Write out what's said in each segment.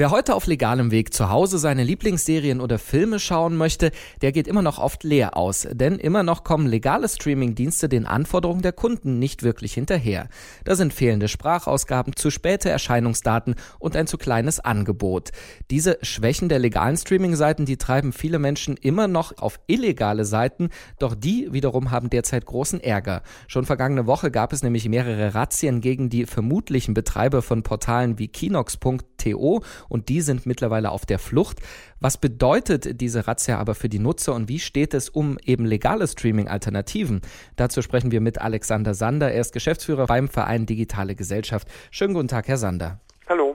Wer heute auf legalem Weg zu Hause seine Lieblingsserien oder Filme schauen möchte, der geht immer noch oft leer aus, denn immer noch kommen legale Streamingdienste den Anforderungen der Kunden nicht wirklich hinterher. Da sind fehlende Sprachausgaben, zu späte Erscheinungsdaten und ein zu kleines Angebot. Diese Schwächen der legalen Streaming-Seiten, die treiben viele Menschen immer noch auf illegale Seiten, doch die wiederum haben derzeit großen Ärger. Schon vergangene Woche gab es nämlich mehrere Razzien gegen die vermutlichen Betreiber von Portalen wie Kinox.to und die sind mittlerweile auf der Flucht. Was bedeutet diese Razzia aber für die Nutzer und wie steht es um eben legale Streaming-Alternativen? Dazu sprechen wir mit Alexander Sander. Er ist Geschäftsführer beim Verein Digitale Gesellschaft. Schönen guten Tag, Herr Sander. Hallo.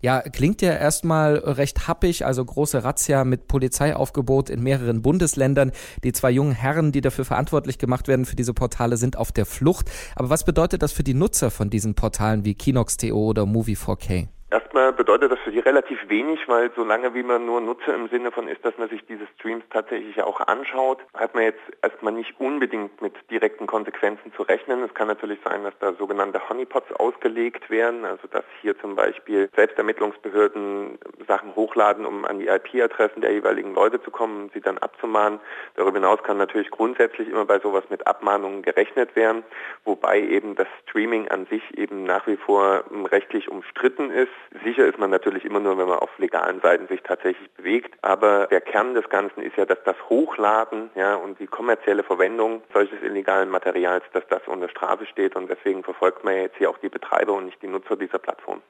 Ja, klingt ja erstmal recht happig, also große Razzia mit Polizeiaufgebot in mehreren Bundesländern. Die zwei jungen Herren, die dafür verantwortlich gemacht werden für diese Portale, sind auf der Flucht. Aber was bedeutet das für die Nutzer von diesen Portalen wie Kinox.to oder Movie4K? Erstmal bedeutet das für die relativ wenig, weil solange wie man nur Nutzer im Sinne von ist, dass man sich diese Streams tatsächlich auch anschaut, hat man jetzt erstmal nicht unbedingt mit direkten Konsequenzen zu rechnen. Es kann natürlich sein, dass da sogenannte Honeypots ausgelegt werden, also dass hier zum Beispiel Selbstermittlungsbehörden Sachen hochladen, um an die IP-Adressen der jeweiligen Leute zu kommen sie dann abzumahnen. Darüber hinaus kann natürlich grundsätzlich immer bei sowas mit Abmahnungen gerechnet werden, wobei eben das Streaming an sich eben nach wie vor rechtlich umstritten ist. Sicher ist man natürlich immer nur, wenn man auf legalen Seiten sich tatsächlich bewegt. Aber der Kern des Ganzen ist ja, dass das Hochladen ja, und die kommerzielle Verwendung solches illegalen Materials, dass das unter Strafe steht. Und deswegen verfolgt man jetzt hier auch die Betreiber und nicht die Nutzer dieser Plattform.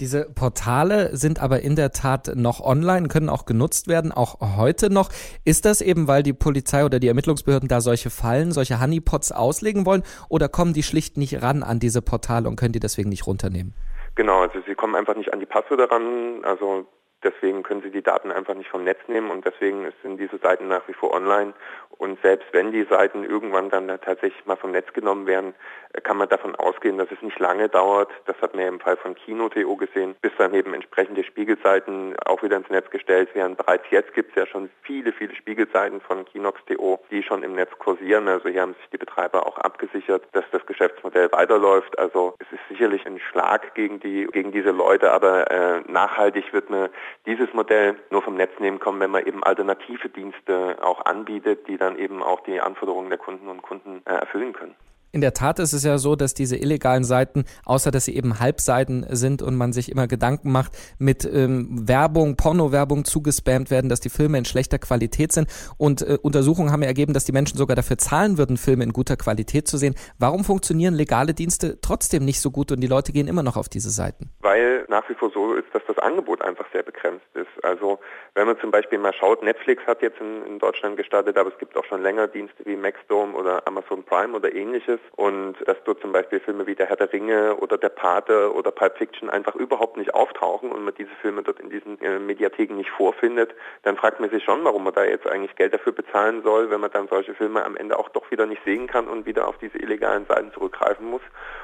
Diese Portale sind aber in der Tat noch online, können auch genutzt werden, auch heute noch. Ist das eben, weil die Polizei oder die Ermittlungsbehörden da solche Fallen, solche Honeypots auslegen wollen oder kommen die schlicht nicht ran an diese Portale und können die deswegen nicht runternehmen? Genau, also sie kommen einfach nicht an die Passwörter ran, also deswegen können sie die Daten einfach nicht vom Netz nehmen und deswegen sind diese Seiten nach wie vor online und selbst wenn die Seiten irgendwann dann tatsächlich mal vom Netz genommen werden, äh, kann man davon ausgehen, dass es nicht lange dauert. Das hat man ja im Fall von Kino.to gesehen, bis dann eben entsprechende Spiegelseiten auch wieder ins Netz gestellt werden. Bereits jetzt gibt es ja schon viele, viele Spiegelseiten von Kinox.to, die schon im Netz kursieren. Also hier haben sich die Betreiber auch abgesichert, dass das Geschäftsmodell weiterläuft. Also es ist sicherlich ein Schlag gegen die gegen diese Leute, aber äh, nachhaltig wird man dieses Modell nur vom Netz nehmen kommen, wenn man eben alternative Dienste auch anbietet, die dann eben auch die Anforderungen der Kunden und Kunden äh, erfüllen können. In der Tat ist es ja so, dass diese illegalen Seiten, außer dass sie eben Halbseiten sind und man sich immer Gedanken macht, mit ähm, Werbung, Porno-Werbung zugespammt werden, dass die Filme in schlechter Qualität sind. Und äh, Untersuchungen haben ja ergeben, dass die Menschen sogar dafür zahlen würden, Filme in guter Qualität zu sehen. Warum funktionieren legale Dienste trotzdem nicht so gut und die Leute gehen immer noch auf diese Seiten? Weil nach wie vor so ist, dass das Angebot einfach sehr begrenzt ist. Also wenn man zum Beispiel mal schaut, Netflix hat jetzt in, in Deutschland gestartet, aber es gibt auch schon länger Dienste wie Maxdome oder Amazon Prime oder ähnliches. Und dass dort zum Beispiel Filme wie Der Herr der Ringe oder Der Pate oder Pulp Fiction einfach überhaupt nicht auftauchen und man diese Filme dort in diesen äh, Mediatheken nicht vorfindet, dann fragt man sich schon, warum man da jetzt eigentlich Geld dafür bezahlen soll, wenn man dann solche Filme am Ende auch doch wieder nicht sehen kann und wieder auf diese illegalen Seiten zurückgreifen muss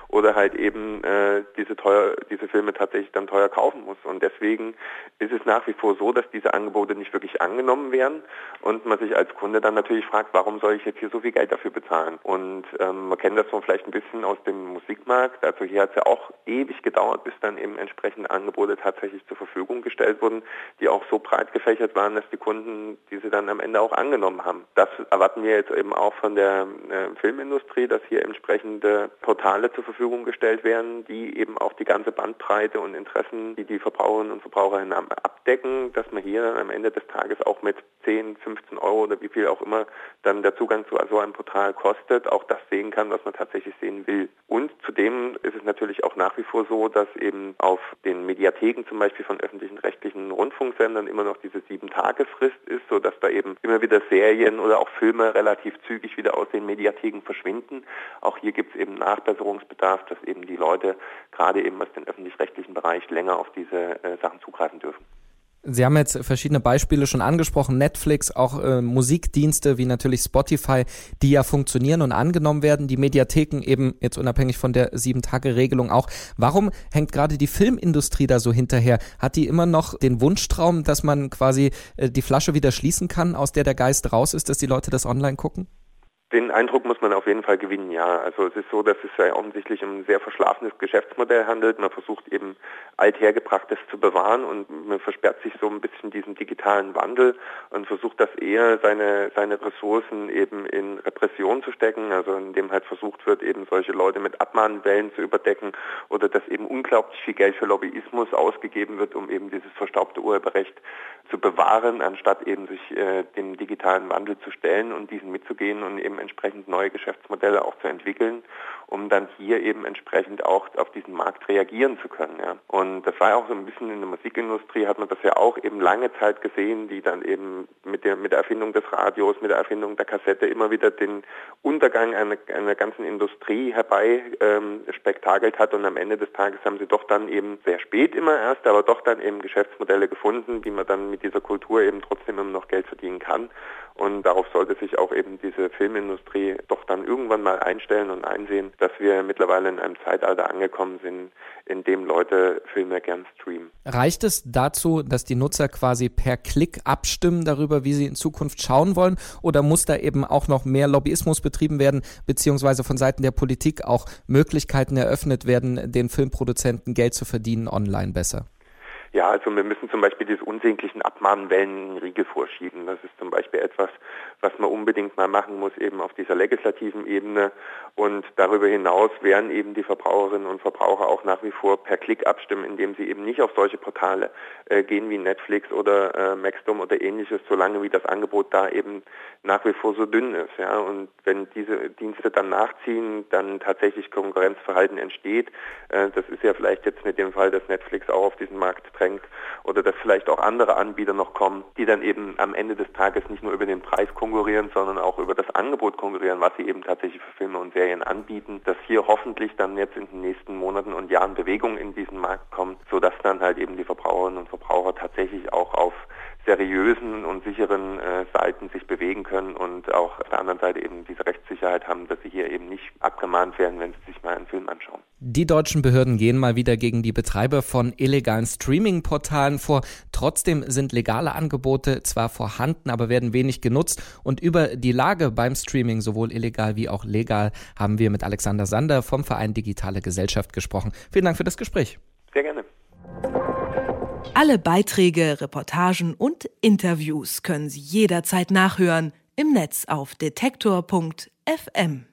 oder halt eben äh, diese teuer, diese Filme tatsächlich dann teuer kaufen muss. Und deswegen ist es nach wie vor so, dass diese Angebote nicht wirklich angenommen werden und man sich als Kunde dann natürlich fragt, warum soll ich jetzt hier so viel Geld dafür bezahlen? Und ähm, man kennt das so vielleicht ein bisschen aus dem Musikmarkt. Also hier hat es ja auch ewig gedauert, bis dann eben entsprechende Angebote tatsächlich zur Verfügung gestellt wurden, die auch so breit gefächert waren, dass die Kunden diese dann am Ende auch angenommen haben. Das erwarten wir jetzt eben auch von der äh, Filmindustrie, dass hier entsprechende Portale zur Verfügung gestellt werden, die eben auch die ganze Bandbreite und Interessen, die die Verbraucherinnen und Verbraucher abdecken, dass man hier dann am Ende des Tages auch mit 10, 15 Euro oder wie viel auch immer dann der Zugang zu so einem Portal kostet, auch das sehen kann, was man tatsächlich sehen will. Und zudem ist es natürlich auch nach wie vor so, dass eben auf den Mediatheken zum Beispiel von öffentlichen rechtlichen Rundfunksendern immer noch diese Sieben-Tage-Frist ist, sodass da eben immer wieder Serien oder auch Filme relativ zügig wieder aus den Mediatheken verschwinden. Auch hier gibt es eben Nachbesserungsbedarf, dass eben die Leute gerade eben aus dem öffentlich-rechtlichen Bereich länger auf diese äh, Sachen zugreifen dürfen. Sie haben jetzt verschiedene Beispiele schon angesprochen, Netflix, auch äh, Musikdienste wie natürlich Spotify, die ja funktionieren und angenommen werden, die Mediatheken eben jetzt unabhängig von der Sieben-Tage-Regelung auch. Warum hängt gerade die Filmindustrie da so hinterher? Hat die immer noch den Wunschtraum, dass man quasi äh, die Flasche wieder schließen kann, aus der der Geist raus ist, dass die Leute das online gucken? Den Eindruck muss man auf jeden Fall gewinnen, ja. Also es ist so, dass es ja offensichtlich um ein sehr verschlafenes Geschäftsmodell handelt. Man versucht eben althergebrachtes zu bewahren und man versperrt sich so ein bisschen diesen digitalen Wandel und versucht das eher seine, seine Ressourcen eben in Repression zu stecken, also indem halt versucht wird, eben solche Leute mit Abmahnwellen zu überdecken oder dass eben unglaublich viel Geld für Lobbyismus ausgegeben wird, um eben dieses verstaubte Urheberrecht zu bewahren, anstatt eben sich äh, dem digitalen Wandel zu stellen und diesen mitzugehen und eben entsprechend neue Geschäftsmodelle auch zu entwickeln, um dann hier eben entsprechend auch auf diesen Markt reagieren zu können. Ja. Und das war auch so ein bisschen in der Musikindustrie, hat man das ja auch eben lange Zeit gesehen, die dann eben mit der, mit der Erfindung des Radios, mit der Erfindung der Kassette immer wieder den Untergang einer, einer ganzen Industrie herbei ähm, spektakelt hat und am Ende des Tages haben sie doch dann eben sehr spät immer erst, aber doch dann eben Geschäftsmodelle gefunden, wie man dann mit dieser Kultur eben trotzdem immer noch Geld verdienen kann. Und darauf sollte sich auch eben diese Filmindustrie doch dann irgendwann mal einstellen und einsehen, dass wir mittlerweile in einem Zeitalter angekommen sind, in dem Leute Filme gern streamen. Reicht es dazu, dass die Nutzer quasi per Klick abstimmen darüber, wie sie in Zukunft schauen wollen? Oder muss da eben auch noch mehr Lobbyismus betrieben werden, beziehungsweise von Seiten der Politik auch Möglichkeiten eröffnet werden, den Filmproduzenten Geld zu verdienen online besser? Ja, also wir müssen zum Beispiel diese unsäglichen Abmahnwellen einen Riegel vorschieben. Das ist zum Beispiel etwas, was man unbedingt mal machen muss, eben auf dieser legislativen Ebene. Und darüber hinaus werden eben die Verbraucherinnen und Verbraucher auch nach wie vor per Klick abstimmen, indem sie eben nicht auf solche Portale äh, gehen wie Netflix oder äh, Maxdom oder ähnliches, solange wie das Angebot da eben nach wie vor so dünn ist. Ja. Und wenn diese Dienste dann nachziehen, dann tatsächlich Konkurrenzverhalten entsteht. Äh, das ist ja vielleicht jetzt mit dem Fall, dass Netflix auch auf diesen Markt drängt oder dass vielleicht auch andere Anbieter noch kommen, die dann eben am Ende des Tages nicht nur über den Preis konkurrieren, sondern auch über das Angebot konkurrieren, was sie eben tatsächlich für Filme und Serien anbieten, dass hier hoffentlich dann jetzt in den nächsten Monaten und Jahren Bewegung in diesen Markt kommt, sodass dann halt eben die Verbraucherinnen und Verbraucher tatsächlich auch auf seriösen und sicheren äh, Seiten sich bewegen können und auch auf der anderen Seite eben diese Rechtssicherheit haben, dass sie hier eben nicht abgemahnt werden, wenn sie sich mal einen Film anschauen. Die deutschen Behörden gehen mal wieder gegen die Betreiber von illegalen Streaming-Portalen vor. Trotzdem sind legale Angebote zwar vorhanden, aber werden wenig genutzt. Und über die Lage beim Streaming, sowohl illegal wie auch legal, haben wir mit Alexander Sander vom Verein Digitale Gesellschaft gesprochen. Vielen Dank für das Gespräch. Sehr gerne. Alle Beiträge, Reportagen und Interviews können Sie jederzeit nachhören im Netz auf detektor.fm.